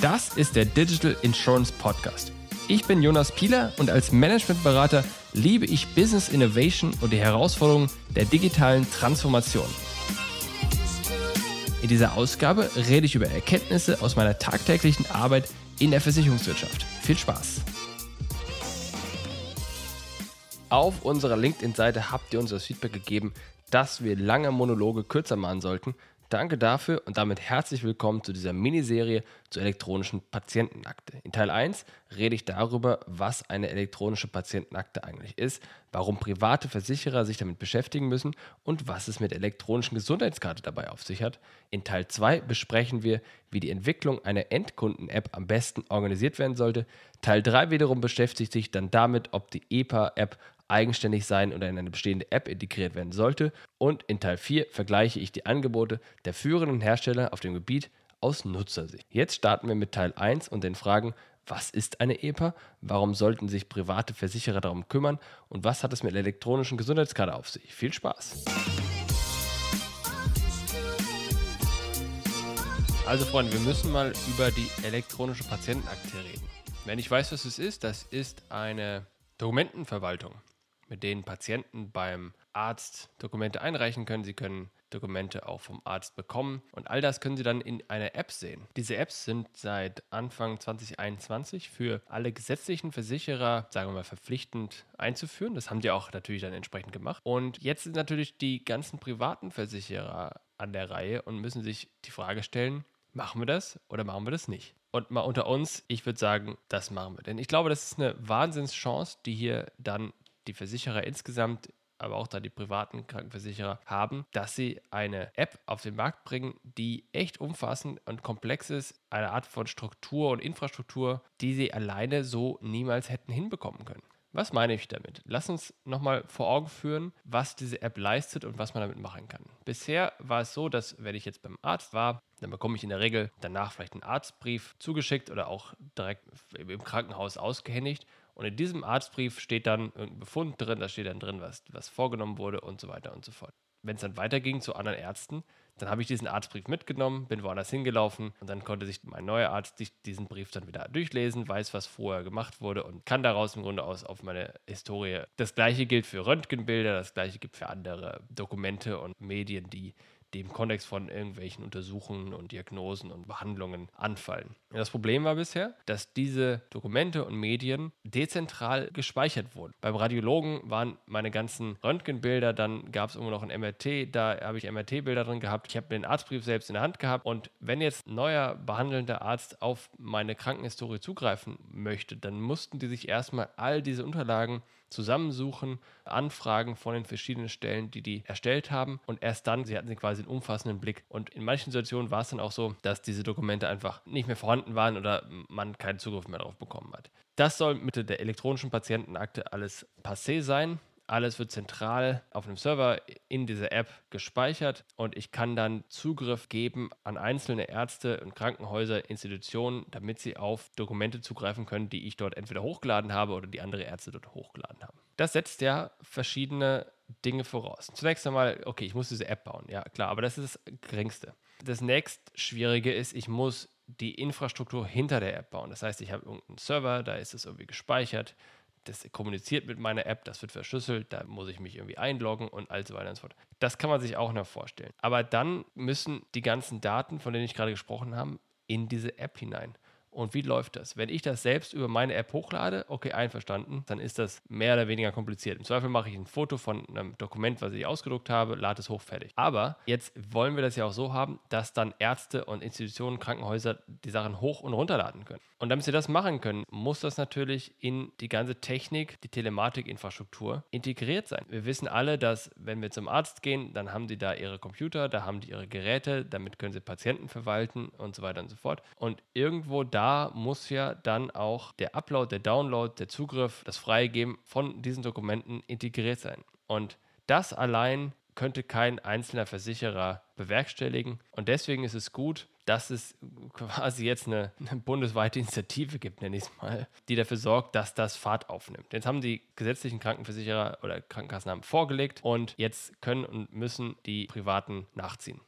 Das ist der Digital Insurance Podcast. Ich bin Jonas Pieler und als Managementberater liebe ich Business Innovation und die Herausforderungen der digitalen Transformation. In dieser Ausgabe rede ich über Erkenntnisse aus meiner tagtäglichen Arbeit in der Versicherungswirtschaft. Viel Spaß! Auf unserer LinkedIn-Seite habt ihr uns das Feedback gegeben, dass wir lange Monologe kürzer machen sollten Danke dafür und damit herzlich willkommen zu dieser Miniserie zur elektronischen Patientenakte. In Teil 1 rede ich darüber, was eine elektronische Patientenakte eigentlich ist, warum private Versicherer sich damit beschäftigen müssen und was es mit elektronischen Gesundheitskarte dabei auf sich hat. In Teil 2 besprechen wir, wie die Entwicklung einer Endkunden-App am besten organisiert werden sollte. Teil 3 wiederum beschäftigt sich dann damit, ob die EPA-App eigenständig sein oder in eine bestehende App integriert werden sollte. Und in Teil 4 vergleiche ich die Angebote der führenden Hersteller auf dem Gebiet aus Nutzersicht. Jetzt starten wir mit Teil 1 und den Fragen, was ist eine EPA? Warum sollten sich private Versicherer darum kümmern? Und was hat es mit der elektronischen Gesundheitskarte auf sich? Viel Spaß! Also Freunde, wir müssen mal über die elektronische Patientenakte reden. Wenn ich weiß, was es ist, das ist eine Dokumentenverwaltung mit denen Patienten beim Arzt Dokumente einreichen können. Sie können Dokumente auch vom Arzt bekommen. Und all das können Sie dann in einer App sehen. Diese Apps sind seit Anfang 2021 für alle gesetzlichen Versicherer, sagen wir mal, verpflichtend einzuführen. Das haben die auch natürlich dann entsprechend gemacht. Und jetzt sind natürlich die ganzen privaten Versicherer an der Reihe und müssen sich die Frage stellen, machen wir das oder machen wir das nicht? Und mal unter uns, ich würde sagen, das machen wir. Denn ich glaube, das ist eine Wahnsinnschance, die hier dann die Versicherer insgesamt aber auch da die privaten Krankenversicherer haben, dass sie eine App auf den Markt bringen, die echt umfassend und komplex ist, eine Art von Struktur und Infrastruktur, die sie alleine so niemals hätten hinbekommen können. Was meine ich damit? Lass uns nochmal vor Augen führen, was diese App leistet und was man damit machen kann. Bisher war es so, dass wenn ich jetzt beim Arzt war, dann bekomme ich in der Regel danach vielleicht einen Arztbrief zugeschickt oder auch direkt im Krankenhaus ausgehändigt und in diesem Arztbrief steht dann irgendein Befund drin, da steht dann drin, was, was vorgenommen wurde und so weiter und so fort. Wenn es dann weiterging zu anderen Ärzten, dann habe ich diesen Arztbrief mitgenommen, bin woanders hingelaufen und dann konnte sich mein neuer Arzt diesen Brief dann wieder durchlesen, weiß, was vorher gemacht wurde und kann daraus im Grunde aus auf meine Historie. Das gleiche gilt für Röntgenbilder, das gleiche gilt für andere Dokumente und Medien, die dem Kontext von irgendwelchen Untersuchungen und Diagnosen und Behandlungen anfallen. Das Problem war bisher, dass diese Dokumente und Medien dezentral gespeichert wurden. Beim Radiologen waren meine ganzen Röntgenbilder, dann gab es irgendwo noch ein MRT, da habe ich MRT-Bilder drin gehabt. Ich habe den Arztbrief selbst in der Hand gehabt und wenn jetzt ein neuer behandelnder Arzt auf meine Krankenhistorie zugreifen möchte, dann mussten die sich erstmal all diese Unterlagen zusammensuchen, Anfragen von den verschiedenen Stellen, die die erstellt haben und erst dann, sie hatten sie quasi einen umfassenden Blick. Und in manchen Situationen war es dann auch so, dass diese Dokumente einfach nicht mehr vorhanden waren oder man keinen Zugriff mehr darauf bekommen hat. Das soll mit der elektronischen Patientenakte alles passé sein. Alles wird zentral auf einem Server in dieser App gespeichert und ich kann dann Zugriff geben an einzelne Ärzte und Krankenhäuser, Institutionen, damit sie auf Dokumente zugreifen können, die ich dort entweder hochgeladen habe oder die andere Ärzte dort hochgeladen haben. Das setzt ja verschiedene Dinge voraus. Zunächst einmal, okay, ich muss diese App bauen, ja klar, aber das ist das Geringste. Das nächst Schwierige ist, ich muss die Infrastruktur hinter der App bauen. Das heißt, ich habe irgendeinen Server, da ist es irgendwie gespeichert, das kommuniziert mit meiner App, das wird verschlüsselt, da muss ich mich irgendwie einloggen und all so weiter und so fort. Das kann man sich auch noch vorstellen. Aber dann müssen die ganzen Daten, von denen ich gerade gesprochen habe, in diese App hinein. Und wie läuft das? Wenn ich das selbst über meine App hochlade, okay, einverstanden, dann ist das mehr oder weniger kompliziert. Im Zweifel mache ich ein Foto von einem Dokument, was ich ausgedruckt habe, lade es hoch, fertig. Aber jetzt wollen wir das ja auch so haben, dass dann Ärzte und Institutionen, Krankenhäuser die Sachen hoch und runterladen können. Und damit sie das machen können, muss das natürlich in die ganze Technik, die Telematikinfrastruktur integriert sein. Wir wissen alle, dass wenn wir zum Arzt gehen, dann haben die da ihre Computer, da haben die ihre Geräte, damit können sie Patienten verwalten und so weiter und so fort. Und irgendwo da da muss ja dann auch der Upload, der Download, der Zugriff, das Freigeben von diesen Dokumenten integriert sein. Und das allein könnte kein einzelner Versicherer bewerkstelligen. Und deswegen ist es gut, dass es quasi jetzt eine, eine bundesweite Initiative gibt, nenne ich es mal, die dafür sorgt, dass das Fahrt aufnimmt. Jetzt haben die gesetzlichen Krankenversicherer oder Krankenkassen haben vorgelegt und jetzt können und müssen die Privaten nachziehen.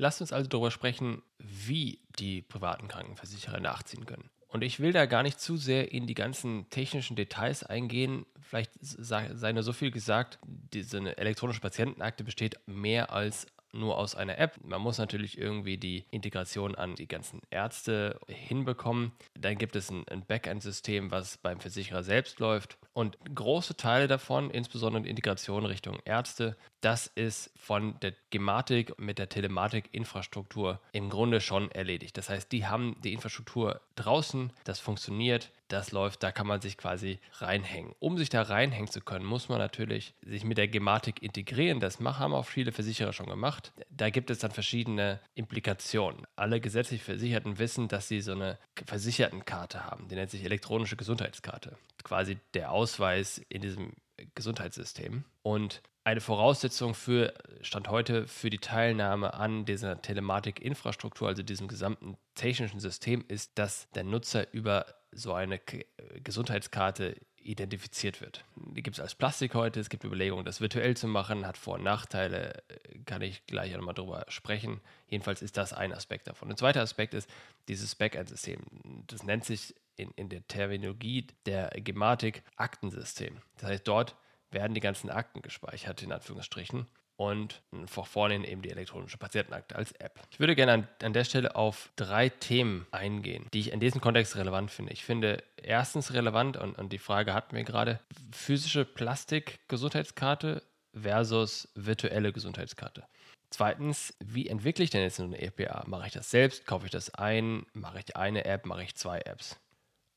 Lasst uns also darüber sprechen, wie die privaten Krankenversicherer nachziehen können. Und ich will da gar nicht zu sehr in die ganzen technischen Details eingehen. Vielleicht sei nur so viel gesagt, diese elektronische Patientenakte besteht mehr als nur aus einer App. Man muss natürlich irgendwie die Integration an die ganzen Ärzte hinbekommen. Dann gibt es ein, Backend-System, was beim Versicherer selbst läuft. Und große Teile davon, insbesondere Integration Richtung Ärzte, das ist von der Gematik mit der Telematik-Infrastruktur im Grunde schon erledigt. Das heißt, die haben die Infrastruktur draußen, das funktioniert, das läuft, da kann man sich quasi reinhängen. Um sich da reinhängen zu können, muss man natürlich sich mit der Gematik integrieren. Das haben auch viele Versicherer schon gemacht. Da gibt es dann verschiedene Implikationen. Alle gesetzlich Versicherten wissen, dass sie so eine Versichertenkarte haben. Die nennt sich elektronische Gesundheitskarte. Quasi der Ausweis in diesem Gesundheitssystem. Und eine Voraussetzung für Stand heute für die Teilnahme an dieser Telematik-Infrastruktur, also diesem gesamten technischen System, ist, dass der Nutzer über so eine K Gesundheitskarte identifiziert wird. Die gibt es als Plastik heute, es gibt Überlegungen, das virtuell zu machen, hat Vor- und Nachteile, kann ich gleich nochmal drüber sprechen. Jedenfalls ist das ein Aspekt davon. Der zweite Aspekt ist dieses Backend-System. Das nennt sich in, in der Terminologie der Gematik Aktensystem. Das heißt, dort werden die ganzen Akten gespeichert, in Anführungsstrichen und vor vorne eben die elektronische Patientenakte als App. Ich würde gerne an, an, der Stelle auf drei Themen eingehen, die ich in diesem Kontext relevant finde. Ich finde erstens relevant, und, und die Frage hatten wir gerade, physische Plastik-Gesundheitskarte versus virtuelle Gesundheitskarte. Zweitens, wie entwickle ich denn jetzt eine EPA? Mache ich das selbst? Kaufe ich das ein? Mache ich eine App? Mache ich zwei Apps?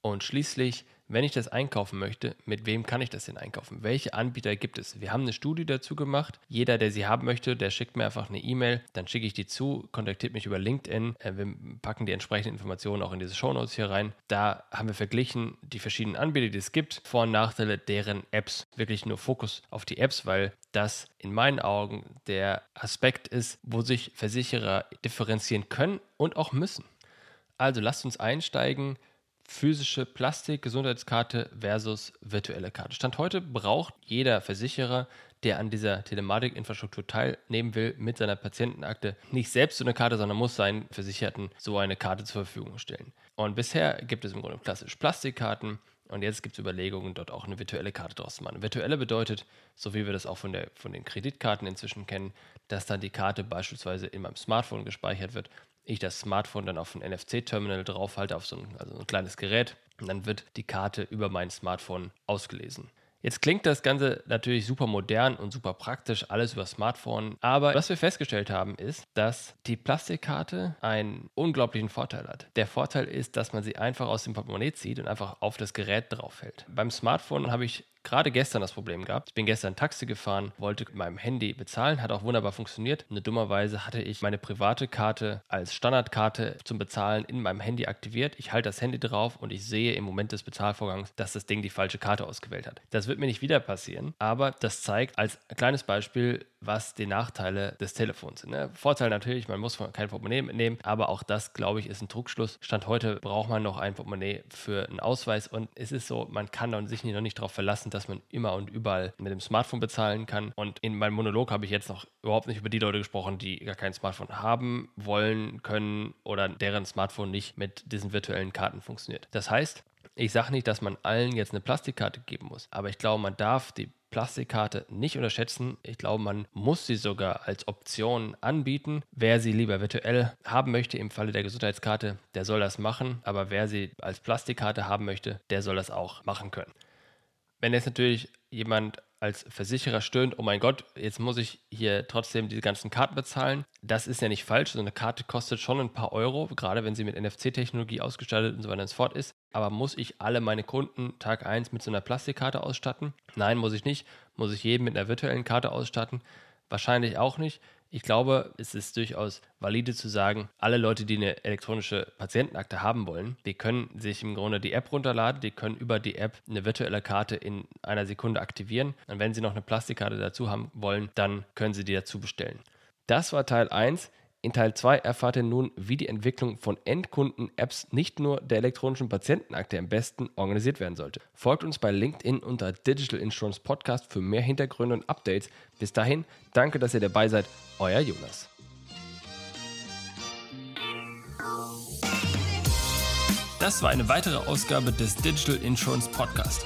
Und schließlich, wenn ich das einkaufen möchte, mit wem kann ich das denn einkaufen? Welche Anbieter gibt es? Wir haben eine Studie dazu gemacht. Jeder, der sie haben möchte, der schickt mir einfach eine E-Mail, dann schicke ich die zu, kontaktiert mich über LinkedIn. Äh, wir packen die entsprechenden Informationen auch in diese Shownotes hier rein. Da haben wir verglichen die verschiedenen Anbieter, die es gibt, Vor- und Nachteile deren Apps. Wirklich nur Fokus auf die Apps, weil das in meinen Augen der Aspekt ist, wo sich Versicherer differenzieren können und auch müssen. Also lasst uns einsteigen physische Plastik-Gesundheitskarte versus virtuelle Karte. Stand heute braucht jeder Versicherer, der an dieser Telematik-Infrastruktur teilnehmen will, mit seiner Patientenakte nicht selbst so eine Karte, sondern muss seinen Versicherten so eine Karte zur Verfügung stellen. Und bisher gibt es im Grunde klassisch Plastikkarten. Und jetzt gibt es Überlegungen, dort auch eine virtuelle Karte draus zu machen. Virtuelle bedeutet, so wie wir das auch von, der, von den Kreditkarten inzwischen kennen, dass dann die Karte beispielsweise in meinem Smartphone gespeichert wird ich das Smartphone dann auf ein NFC-Terminal draufhalte, auf so ein, also ein kleines Gerät, und dann wird die Karte über mein Smartphone ausgelesen. Jetzt klingt das Ganze natürlich super modern und super praktisch, alles über Smartphone. Aber was wir festgestellt haben, ist, dass die Plastikkarte einen unglaublichen Vorteil hat. Der Vorteil ist, dass man sie einfach aus dem Portemonnaie zieht und einfach auf das Gerät draufhält. Beim Smartphone habe ich gerade gestern das Problem gehabt. Ich bin gestern Taxi gefahren, wollte mit meinem Handy bezahlen, hat auch wunderbar funktioniert. Nur dummerweise hatte ich meine private Karte als Standardkarte zum Bezahlen in meinem Handy aktiviert. Ich halte das Handy drauf und ich sehe im Moment des Bezahlvorgangs, dass das Ding die falsche Karte ausgewählt hat. Das wird mir nicht wieder passieren, aber das zeigt als kleines Beispiel, was die Nachteile des Telefons sind. Ne? Vorteil natürlich, man muss kein Portemonnaie mitnehmen, aber auch das, glaube ich, ist ein Druckschluss. Stand heute braucht man noch ein Portemonnaie für einen Ausweis und es ist so, man kann sich noch nicht darauf verlassen, dass man immer und überall mit dem Smartphone bezahlen kann. Und in meinem Monolog habe ich jetzt noch überhaupt nicht über die Leute gesprochen, die gar kein Smartphone haben, wollen, können oder deren Smartphone nicht mit diesen virtuellen Karten funktioniert. Das heißt, ich sage nicht, dass man allen jetzt eine Plastikkarte geben muss, aber ich glaube, man darf die Plastikkarte nicht unterschätzen. Ich glaube, man muss sie sogar als Option anbieten. Wer sie lieber virtuell haben möchte im Falle der Gesundheitskarte, der soll das machen. Aber wer sie als Plastikkarte haben möchte, der soll das auch machen können. Wenn jetzt natürlich jemand als Versicherer stöhnt, oh mein Gott, jetzt muss ich hier trotzdem die ganzen Karten bezahlen. Das ist ja nicht falsch. So eine Karte kostet schon ein paar Euro, gerade wenn sie mit NFC-Technologie ausgestattet und so weiter und so fort ist. Aber muss ich alle meine Kunden Tag 1 mit so einer Plastikkarte ausstatten? Nein, muss ich nicht. Muss ich jeden mit einer virtuellen Karte ausstatten? Wahrscheinlich auch nicht. Ich glaube, es ist durchaus valide zu sagen, alle Leute, die eine elektronische Patientenakte haben wollen, die können sich im Grunde die App runterladen, die können über die App eine virtuelle Karte in einer Sekunde aktivieren. Und wenn sie noch eine Plastikkarte dazu haben wollen, dann können sie die dazu bestellen. Das war Teil 1. In Teil 2 erfahrt ihr nun, wie die Entwicklung von Endkunden-Apps nicht nur der elektronischen Patientenakte am besten organisiert werden sollte. Folgt uns bei LinkedIn unter Digital Insurance Podcast für mehr Hintergründe und Updates. Bis dahin, danke, dass ihr dabei seid. Euer Jonas. Das war eine weitere Ausgabe des Digital Insurance Podcast.